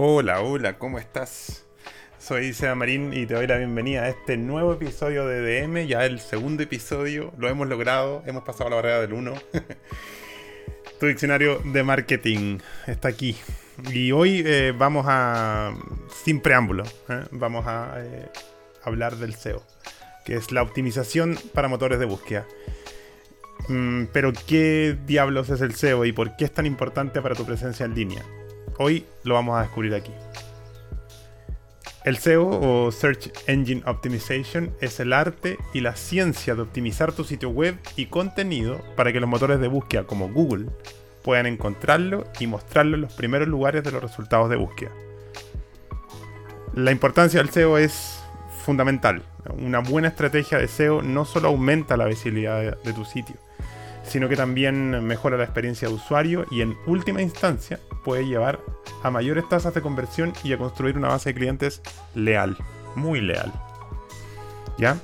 Hola, hola, ¿cómo estás? Soy Seba Marín y te doy la bienvenida a este nuevo episodio de DM, ya el segundo episodio, lo hemos logrado, hemos pasado la barrera del 1. tu diccionario de marketing está aquí. Y hoy eh, vamos a, sin preámbulo, ¿eh? vamos a eh, hablar del SEO, que es la optimización para motores de búsqueda. Mm, pero ¿qué diablos es el SEO y por qué es tan importante para tu presencia en línea? Hoy lo vamos a descubrir aquí. El SEO o Search Engine Optimization es el arte y la ciencia de optimizar tu sitio web y contenido para que los motores de búsqueda como Google puedan encontrarlo y mostrarlo en los primeros lugares de los resultados de búsqueda. La importancia del SEO es fundamental. Una buena estrategia de SEO no solo aumenta la visibilidad de tu sitio, sino que también mejora la experiencia de usuario y en última instancia puede llevar a mayores tasas de conversión y a construir una base de clientes leal, muy leal. ¿Ya?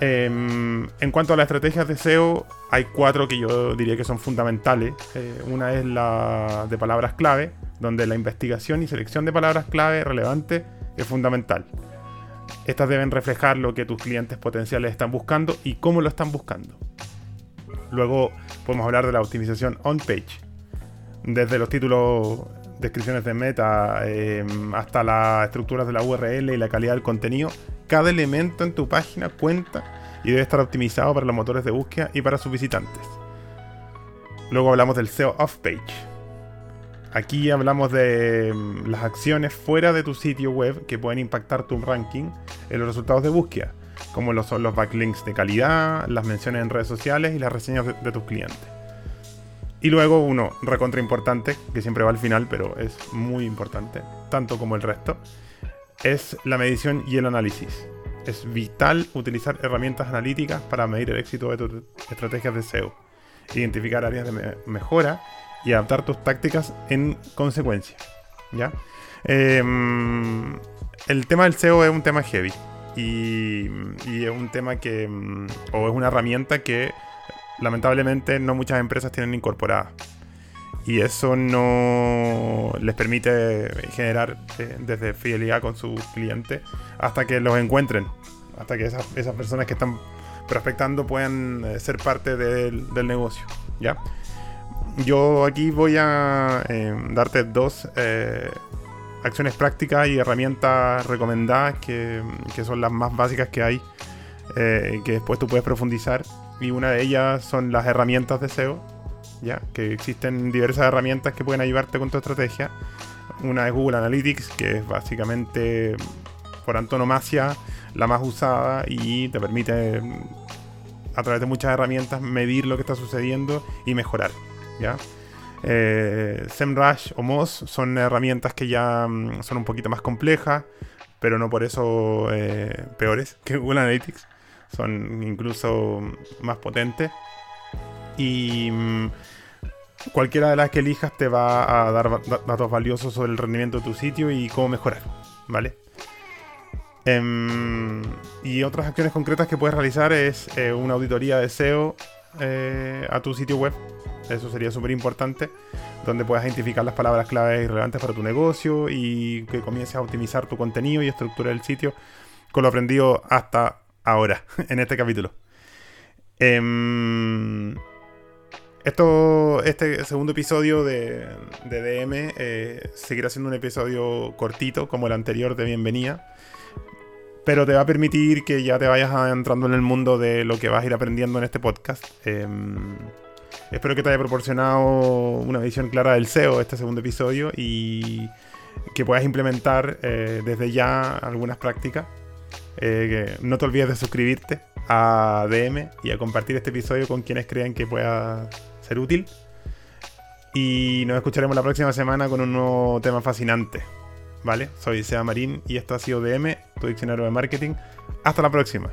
Em, en cuanto a las estrategias de SEO, hay cuatro que yo diría que son fundamentales. Eh, una es la de palabras clave, donde la investigación y selección de palabras clave relevantes es fundamental. Estas deben reflejar lo que tus clientes potenciales están buscando y cómo lo están buscando. Luego podemos hablar de la optimización on-page. Desde los títulos, descripciones de meta, em, hasta las estructuras de la URL y la calidad del contenido, cada elemento en tu página cuenta y debe estar optimizado para los motores de búsqueda y para sus visitantes. Luego hablamos del SEO off-page. Aquí hablamos de em, las acciones fuera de tu sitio web que pueden impactar tu ranking en los resultados de búsqueda como lo son los backlinks de calidad, las menciones en redes sociales y las reseñas de, tus clientes. Y luego uno recontra importante, que siempre va al final, pero es muy importante, tanto como el resto, es la medición y el análisis. Es vital utilizar herramientas analíticas para medir el éxito de tus estrategias de SEO, identificar áreas de mejora y adaptar tus tácticas en consecuencia. ¿ya? Em, el tema del SEO es un tema heavy. Y, es un tema que, mm, o es una herramienta que lamentablemente no muchas empresas tienen incorporada. Y eso no les permite generar eh, desde fidelidad con sus clientes hasta que los encuentren, hasta que esas, personas que están prospectando puedan eh, ser parte del, negocio. ¿ya? Yo aquí voy a eh, darte dos acciones prácticas y herramientas recomendadas que, son las más básicas que hay, eh, que después tú puedes profundizar. Y una de ellas son las herramientas de SEO, ¿ya? que existen diversas herramientas que pueden ayudarte con tu estrategia. Una es Google Analytics, que es básicamente por antonomasia la más usada y te permite a través de muchas herramientas medir lo que está sucediendo y mejorar. ¿ya? Eh, SEMrush o Moz son herramientas que ya mm, son un poquito más complejas, pero no por eso eh, peores que Google Analytics. Son incluso más potentes. Y mm, cualquiera de las que elijas te va a dar datos valiosos sobre el rendimiento de tu sitio y cómo mejorar, ¿vale? Em, y otras acciones concretas que puedes realizar es eh, una auditoría de SEO a tu sitio web eso sería súper importante, donde puedas identificar las palabras claves relevantes para tu negocio y que comiences a optimizar tu contenido y estructura del sitio con lo aprendido hasta ahora, en este capítulo. Em, esto, este segundo episodio de, DM eh, seguirá siendo un episodio cortito, como el anterior de Bienvenida. Pero te va a permitir que ya te vayas entrando en el mundo de lo que vas a ir aprendiendo en este podcast. Em, Espero que te haya proporcionado una visión clara del SEO este segundo episodio y que puedas implementar eh, desde ya algunas prácticas. Eh, no te olvides de suscribirte a DM y a compartir este episodio con quienes crean que pueda ser útil. Y nos escucharemos la próxima semana con un nuevo tema fascinante. ¿Vale? Soy Seba Marín y esto ha sido DM, tu diccionario de marketing. Hasta la próxima.